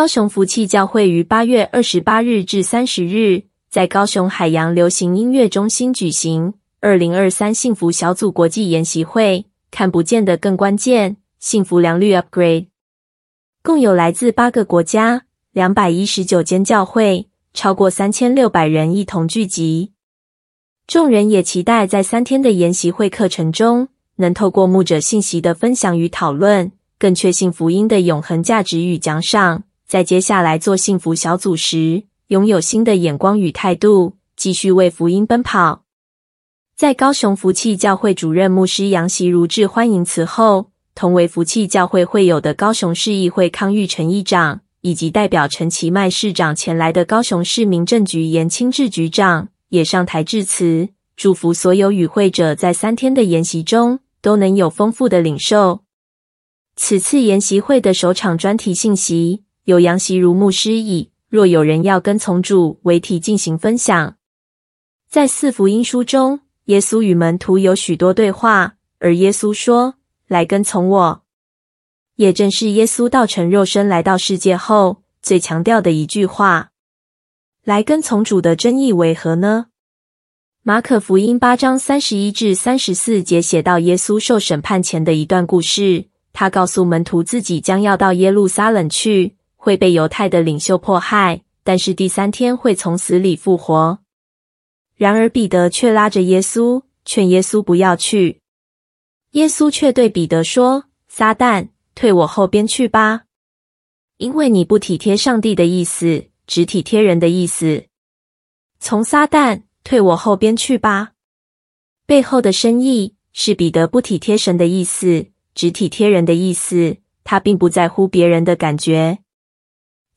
高雄福气教会于八月二十八日至三十日在高雄海洋流行音乐中心举行二零二三幸福小组国际研习会，看不见的更关键，幸福良率 Upgrade，共有来自八个国家两百一十九间教会，超过三千六百人一同聚集。众人也期待在三天的研习会课程中，能透过牧者信息的分享与讨论，更确信福音的永恒价值与奖赏。在接下来做幸福小组时，拥有新的眼光与态度，继续为福音奔跑。在高雄福气教会主任牧师杨习如致欢迎词后，同为福气教会会友的高雄市议会康裕成议长，以及代表陈其迈市长前来的高雄市民政局严清志局长，也上台致辞，祝福所有与会者在三天的研习中都能有丰富的领受。此次研习会的首场专题信息。有杨习如牧师以“若有人要跟从主”为题进行分享。在四福音书中，耶稣与门徒有许多对话，而耶稣说：“来跟从我。”也正是耶稣道成肉身来到世界后最强调的一句话。来跟从主的真意为何呢？马可福音八章三十一至三十四节写到耶稣受审判前的一段故事。他告诉门徒自己将要到耶路撒冷去。会被犹太的领袖迫害，但是第三天会从死里复活。然而彼得却拉着耶稣，劝耶稣不要去。耶稣却对彼得说：“撒旦，退我后边去吧，因为你不体贴上帝的意思，只体贴人的意思。从撒旦，退我后边去吧。”背后的深意是彼得不体贴神的意思，只体贴人的意思。他并不在乎别人的感觉。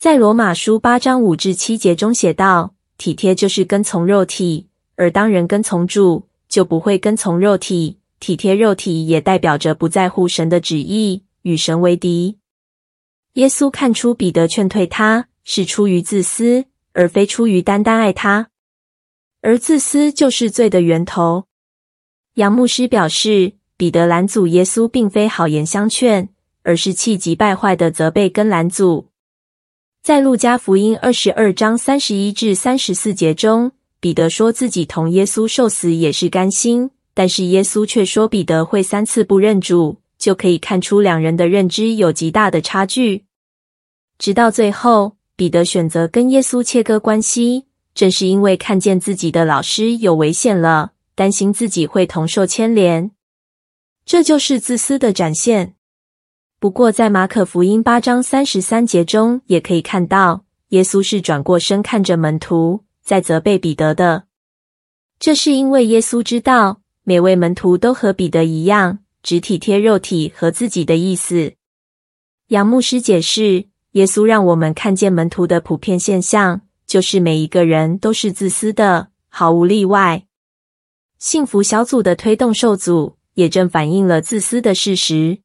在罗马书八章五至七节中写道：“体贴就是跟从肉体，而当人跟从主，就不会跟从肉体。体贴肉体也代表着不在乎神的旨意，与神为敌。”耶稣看出彼得劝退他是出于自私，而非出于单单爱他，而自私就是罪的源头。杨牧师表示，彼得拦阻耶稣，并非好言相劝，而是气急败坏的责备跟拦阻。在路加福音二十二章三十一至三十四节中，彼得说自己同耶稣受死也是甘心，但是耶稣却说彼得会三次不认主，就可以看出两人的认知有极大的差距。直到最后，彼得选择跟耶稣切割关系，正是因为看见自己的老师有危险了，担心自己会同受牵连，这就是自私的展现。不过，在马可福音八章三十三节中，也可以看到，耶稣是转过身看着门徒，在责备彼得的。这是因为耶稣知道，每位门徒都和彼得一样，只体贴肉体和自己的意思。杨牧师解释，耶稣让我们看见门徒的普遍现象，就是每一个人都是自私的，毫无例外。幸福小组的推动受阻，也正反映了自私的事实。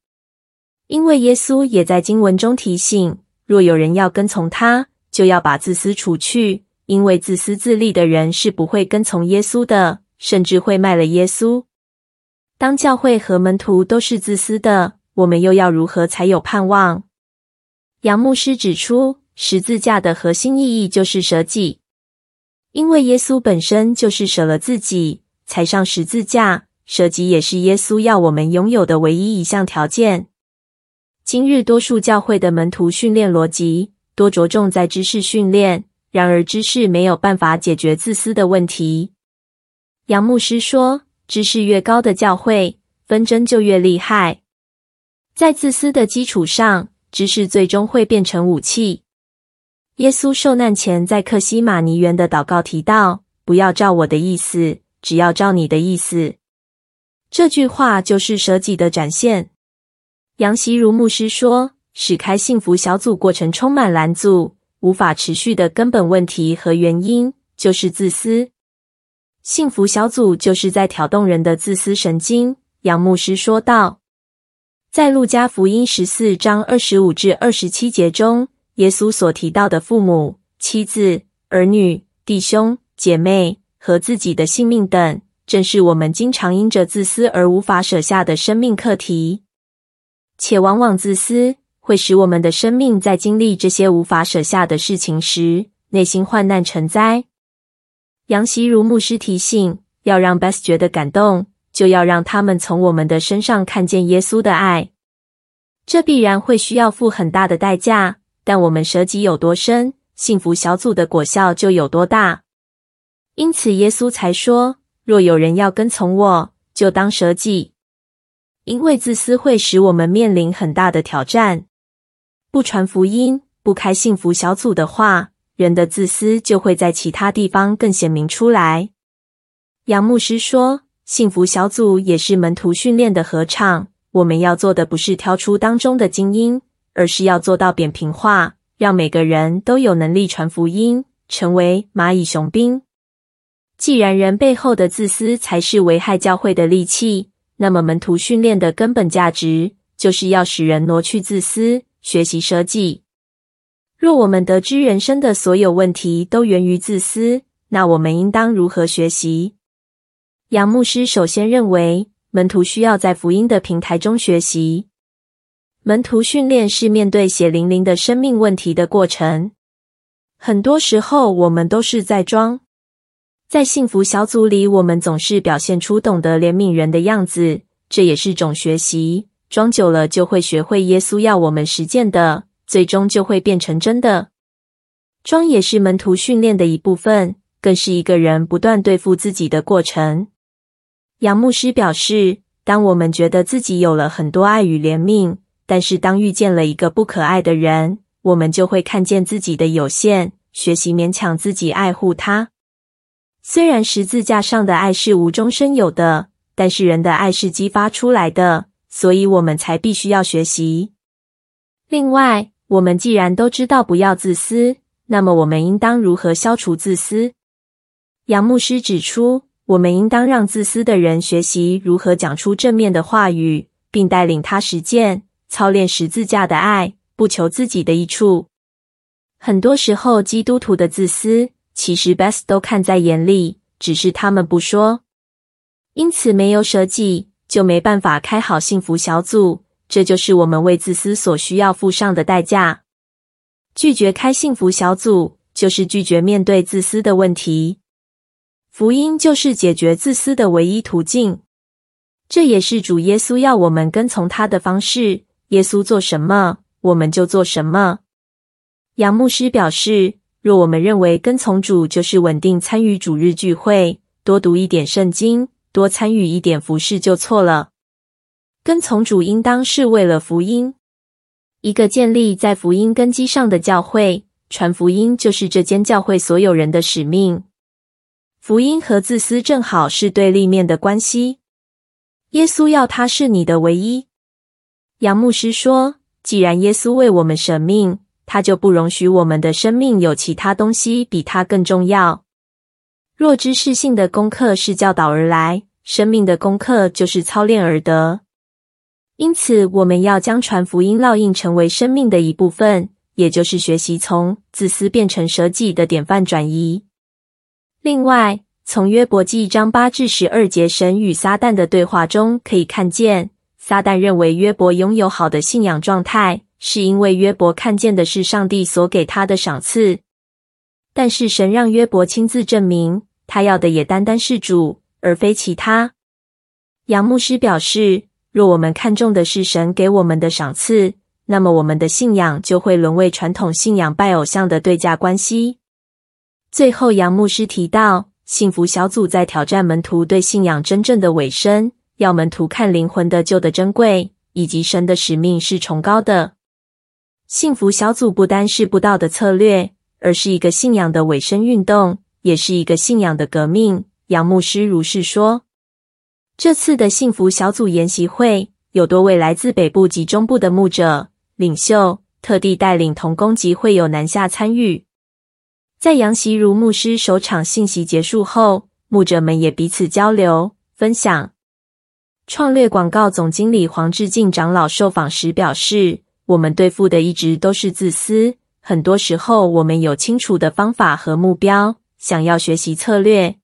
因为耶稣也在经文中提醒，若有人要跟从他，就要把自私除去。因为自私自利的人是不会跟从耶稣的，甚至会卖了耶稣。当教会和门徒都是自私的，我们又要如何才有盼望？杨牧师指出，十字架的核心意义就是舍己，因为耶稣本身就是舍了自己才上十字架，舍己也是耶稣要我们拥有的唯一一项条件。今日多数教会的门徒训练逻辑多着重在知识训练，然而知识没有办法解决自私的问题。杨牧师说，知识越高的教会，纷争就越厉害。在自私的基础上，知识最终会变成武器。耶稣受难前在克西马尼园的祷告提到：“不要照我的意思，只要照你的意思。”这句话就是舍己的展现。杨习如牧师说：“使开幸福小组过程充满拦阻、无法持续的根本问题和原因，就是自私。幸福小组就是在挑动人的自私神经。”杨牧师说道。在路加福音十四章二十五至二十七节中，耶稣所提到的父母、妻子、儿女、弟兄、姐妹和自己的性命等，正是我们经常因着自私而无法舍下的生命课题。且往往自私会使我们的生命在经历这些无法舍下的事情时，内心患难成灾。杨希如牧师提醒，要让 Best 觉得感动，就要让他们从我们的身上看见耶稣的爱。这必然会需要付很大的代价，但我们舍己有多深，幸福小组的果效就有多大。因此，耶稣才说：“若有人要跟从我，就当舍己。”因为自私会使我们面临很大的挑战。不传福音，不开幸福小组的话，人的自私就会在其他地方更显明出来。杨牧师说：“幸福小组也是门徒训练的合唱。我们要做的不是挑出当中的精英，而是要做到扁平化，让每个人都有能力传福音，成为蚂蚁雄兵。既然人背后的自私才是危害教会的利器，那么门徒训练的根本价值就是要使人挪去自私。”学习舍己。若我们得知人生的所有问题都源于自私，那我们应当如何学习？杨牧师首先认为，门徒需要在福音的平台中学习。门徒训练是面对血淋淋的生命问题的过程。很多时候，我们都是在装。在幸福小组里，我们总是表现出懂得怜悯人的样子，这也是种学习。装久了，就会学会耶稣要我们实践的，最终就会变成真的。装也是门徒训练的一部分，更是一个人不断对付自己的过程。杨牧师表示，当我们觉得自己有了很多爱与怜悯，但是当遇见了一个不可爱的人，我们就会看见自己的有限，学习勉强自己爱护他。虽然十字架上的爱是无中生有的，但是人的爱是激发出来的。所以我们才必须要学习。另外，我们既然都知道不要自私，那么我们应当如何消除自私？杨牧师指出，我们应当让自私的人学习如何讲出正面的话语，并带领他实践、操练十字架的爱，不求自己的益处。很多时候，基督徒的自私，其实，best 都看在眼里，只是他们不说，因此没有舍己。就没办法开好幸福小组，这就是我们为自私所需要付上的代价。拒绝开幸福小组，就是拒绝面对自私的问题。福音就是解决自私的唯一途径，这也是主耶稣要我们跟从他的方式。耶稣做什么，我们就做什么。杨牧师表示，若我们认为跟从主就是稳定参与主日聚会，多读一点圣经。多参与一点服事就错了。跟从主应当是为了福音，一个建立在福音根基上的教会，传福音就是这间教会所有人的使命。福音和自私正好是对立面的关系。耶稣要他是你的唯一。杨牧师说，既然耶稣为我们舍命，他就不容许我们的生命有其他东西比他更重要。若知识性的功课是教导而来，生命的功课就是操练而得。因此，我们要将传福音烙印成为生命的一部分，也就是学习从自私变成舍己的典范转移。另外，从约伯记章八至十二节神与撒旦的对话中可以看见，撒旦认为约伯拥有好的信仰状态，是因为约伯看见的是上帝所给他的赏赐。但是神让约伯亲自证明。他要的也单单是主，而非其他。杨牧师表示，若我们看重的是神给我们的赏赐，那么我们的信仰就会沦为传统信仰拜偶像的对价关系。最后，杨牧师提到，幸福小组在挑战门徒对信仰真正的委身，要门徒看灵魂的救的珍贵，以及神的使命是崇高的。幸福小组不单是布道的策略，而是一个信仰的委身运动。也是一个信仰的革命。杨牧师如是说。这次的幸福小组研习会有多位来自北部及中部的牧者领袖，特地带领同工及会友南下参与。在杨习如牧师首场信息结束后，牧者们也彼此交流分享。创略广告总经理黄志敬长老受访时表示：“我们对付的一直都是自私，很多时候我们有清楚的方法和目标。”想要学习策略，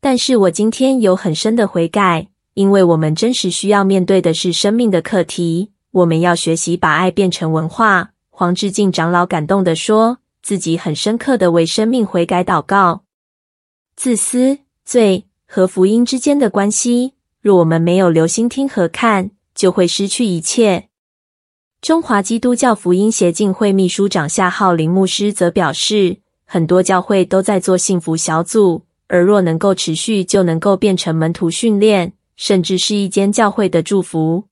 但是我今天有很深的悔改，因为我们真实需要面对的是生命的课题。我们要学习把爱变成文化。黄志敬长老感动地说，自己很深刻的为生命悔改祷告。自私、罪和福音之间的关系，若我们没有留心听和看，就会失去一切。中华基督教福音协进会秘书长夏浩林牧师则表示，很多教会都在做幸福小组，而若能够持续，就能够变成门徒训练，甚至是一间教会的祝福。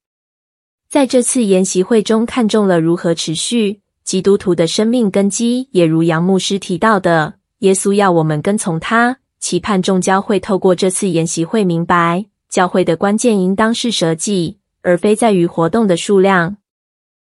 在这次研习会中，看中了如何持续基督徒的生命根基，也如杨牧师提到的，耶稣要我们跟从他，期盼众教会透过这次研习会明白，教会的关键应当是舍己，而非在于活动的数量。